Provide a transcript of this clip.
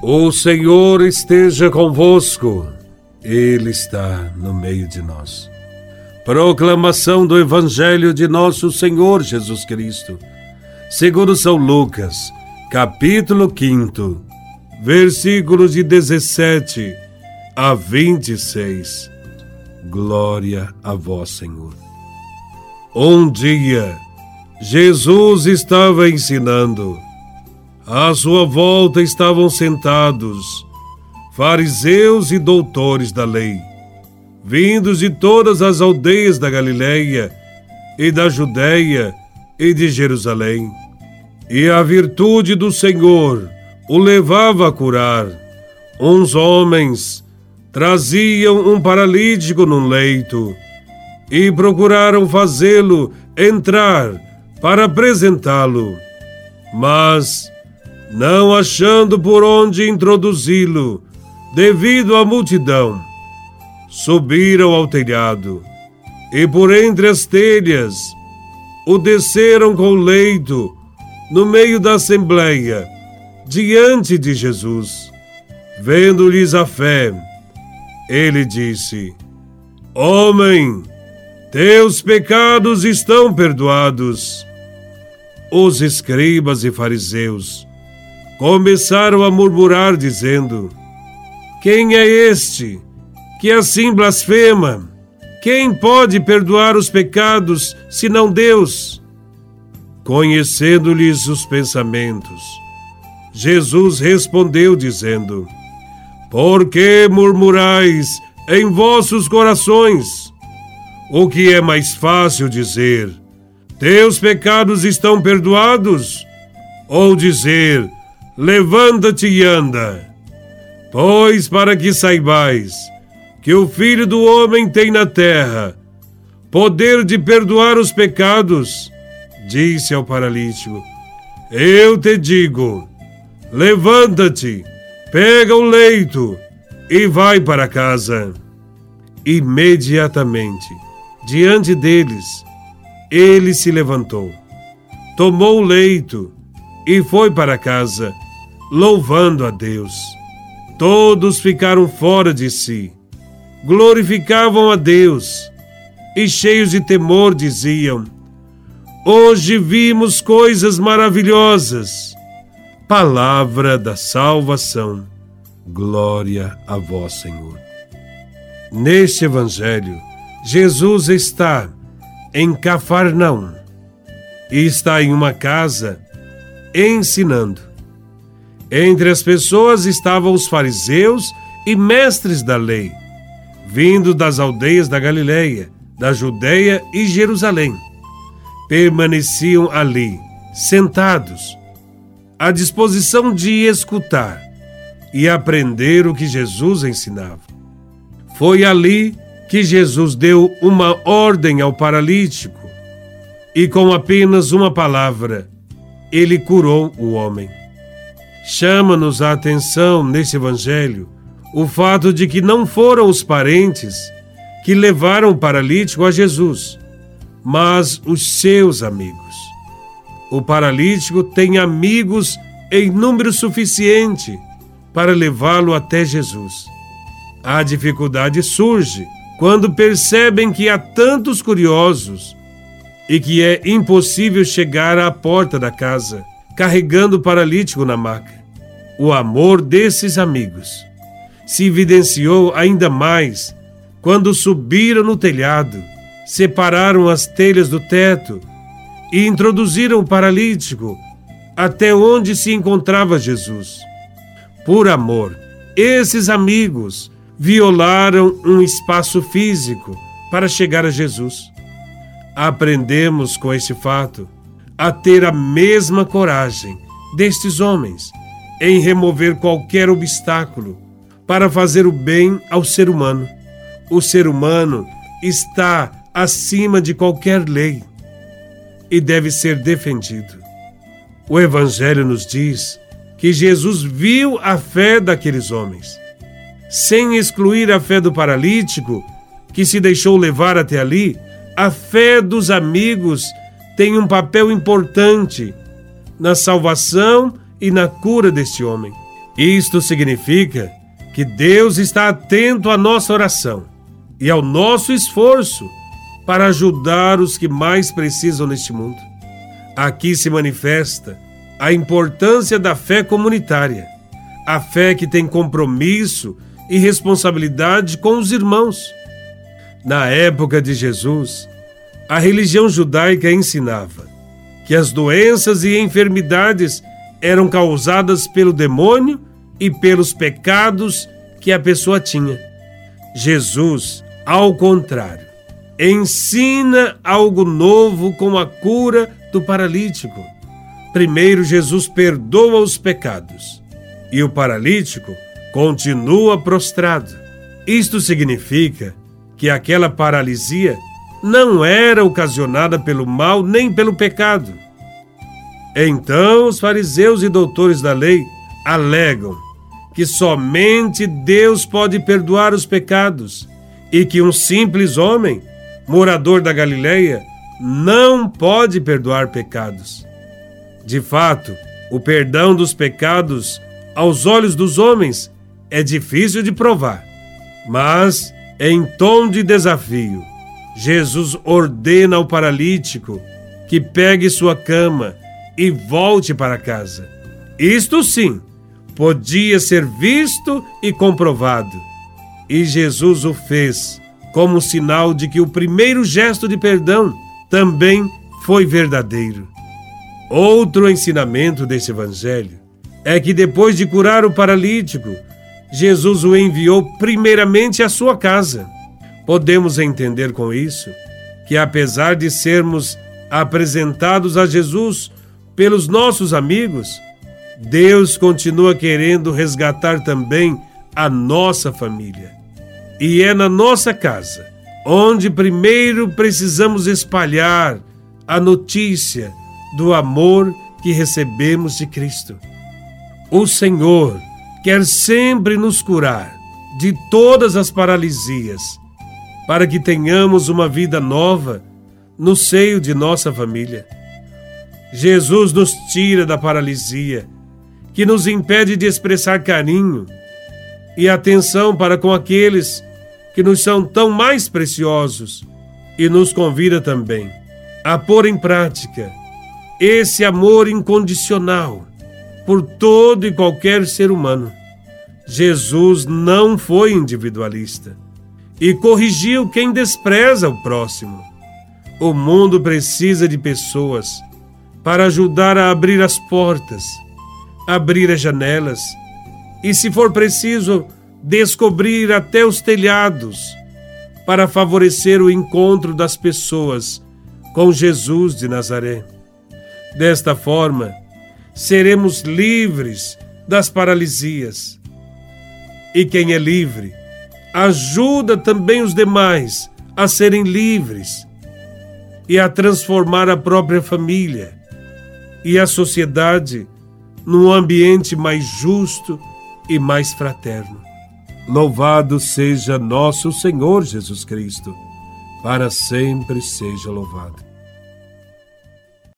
O Senhor esteja convosco, Ele está no meio de nós. Proclamação do Evangelho de Nosso Senhor Jesus Cristo, segundo São Lucas, capítulo 5, versículos de 17 a 26. Glória a Vós, Senhor. Um dia, Jesus estava ensinando à sua volta estavam sentados fariseus e doutores da lei, vindos de todas as aldeias da Galileia e da Judéia e de Jerusalém. E a virtude do Senhor o levava a curar. Uns homens traziam um paralítico num leito e procuraram fazê-lo entrar para apresentá-lo. Mas não achando por onde introduzi-lo, devido à multidão. Subiram ao telhado e por entre as telhas o desceram com o leito no meio da assembleia, diante de Jesus. Vendo-lhes a fé, ele disse: Homem, teus pecados estão perdoados. Os escribas e fariseus começaram a murmurar, dizendo: Quem é este que assim blasfema? Quem pode perdoar os pecados senão Deus? Conhecendo-lhes os pensamentos, Jesus respondeu, dizendo: Por que murmurais em vossos corações? O que é mais fácil dizer: Teus pecados estão perdoados? Ou dizer: levanta-te e anda. Pois para que saibais que o Filho do Homem tem na terra poder de perdoar os pecados, disse ao paralítico: Eu te digo, levanta-te, pega o leito e vai para casa. Imediatamente, diante deles, ele se levantou, tomou o leito e foi para casa louvando a Deus. Todos ficaram fora de si, glorificavam a Deus e, cheios de temor, diziam: Hoje vimos coisas maravilhosas. Palavra da salvação. Glória a vós, Senhor. Neste Evangelho, Jesus está em Cafarnaum e está em uma casa ensinando. Entre as pessoas estavam os fariseus e mestres da lei, vindo das aldeias da Galileia, da Judéia e Jerusalém. Permaneciam ali, sentados, à disposição de escutar e aprender o que Jesus ensinava. Foi ali que Jesus deu uma ordem ao paralítico e, com apenas uma palavra, ele curou o homem. Chama-nos a atenção neste Evangelho o fato de que não foram os parentes que levaram o paralítico a Jesus, mas os seus amigos. O paralítico tem amigos em número suficiente para levá-lo até Jesus. A dificuldade surge quando percebem que há tantos curiosos e que é impossível chegar à porta da casa carregando o paralítico na maca o amor desses amigos se evidenciou ainda mais quando subiram no telhado, separaram as telhas do teto e introduziram o paralítico até onde se encontrava Jesus. Por amor, esses amigos violaram um espaço físico para chegar a Jesus. Aprendemos com este fato a ter a mesma coragem destes homens em remover qualquer obstáculo para fazer o bem ao ser humano. O ser humano está acima de qualquer lei e deve ser defendido. O Evangelho nos diz que Jesus viu a fé daqueles homens, sem excluir a fé do paralítico que se deixou levar até ali. A fé dos amigos tem um papel importante na salvação e na cura deste homem. Isto significa que Deus está atento à nossa oração e ao nosso esforço para ajudar os que mais precisam neste mundo. Aqui se manifesta a importância da fé comunitária, a fé que tem compromisso e responsabilidade com os irmãos. Na época de Jesus, a religião judaica ensinava que as doenças e enfermidades eram causadas pelo demônio e pelos pecados que a pessoa tinha. Jesus, ao contrário, ensina algo novo com a cura do paralítico. Primeiro, Jesus perdoa os pecados e o paralítico continua prostrado. Isto significa que aquela paralisia não era ocasionada pelo mal nem pelo pecado. Então os fariseus e doutores da lei alegam que somente Deus pode perdoar os pecados e que um simples homem, morador da Galileia, não pode perdoar pecados. De fato, o perdão dos pecados aos olhos dos homens é difícil de provar, mas em tom de desafio, Jesus ordena ao paralítico que pegue sua cama e volte para casa. Isto sim, podia ser visto e comprovado. E Jesus o fez como sinal de que o primeiro gesto de perdão também foi verdadeiro. Outro ensinamento desse evangelho é que depois de curar o paralítico, Jesus o enviou primeiramente à sua casa. Podemos entender com isso que, apesar de sermos apresentados a Jesus pelos nossos amigos, Deus continua querendo resgatar também a nossa família. E é na nossa casa onde primeiro precisamos espalhar a notícia do amor que recebemos de Cristo. O Senhor quer sempre nos curar de todas as paralisias, para que tenhamos uma vida nova no seio de nossa família. Jesus nos tira da paralisia, que nos impede de expressar carinho e atenção para com aqueles que nos são tão mais preciosos, e nos convida também a pôr em prática esse amor incondicional por todo e qualquer ser humano. Jesus não foi individualista e corrigiu quem despreza o próximo. O mundo precisa de pessoas para ajudar a abrir as portas, abrir as janelas e, se for preciso, descobrir até os telhados para favorecer o encontro das pessoas com Jesus de Nazaré. Desta forma, seremos livres das paralisias. E quem é livre, ajuda também os demais a serem livres e a transformar a própria família e a sociedade num ambiente mais justo e mais fraterno. Louvado seja nosso Senhor Jesus Cristo, para sempre seja louvado.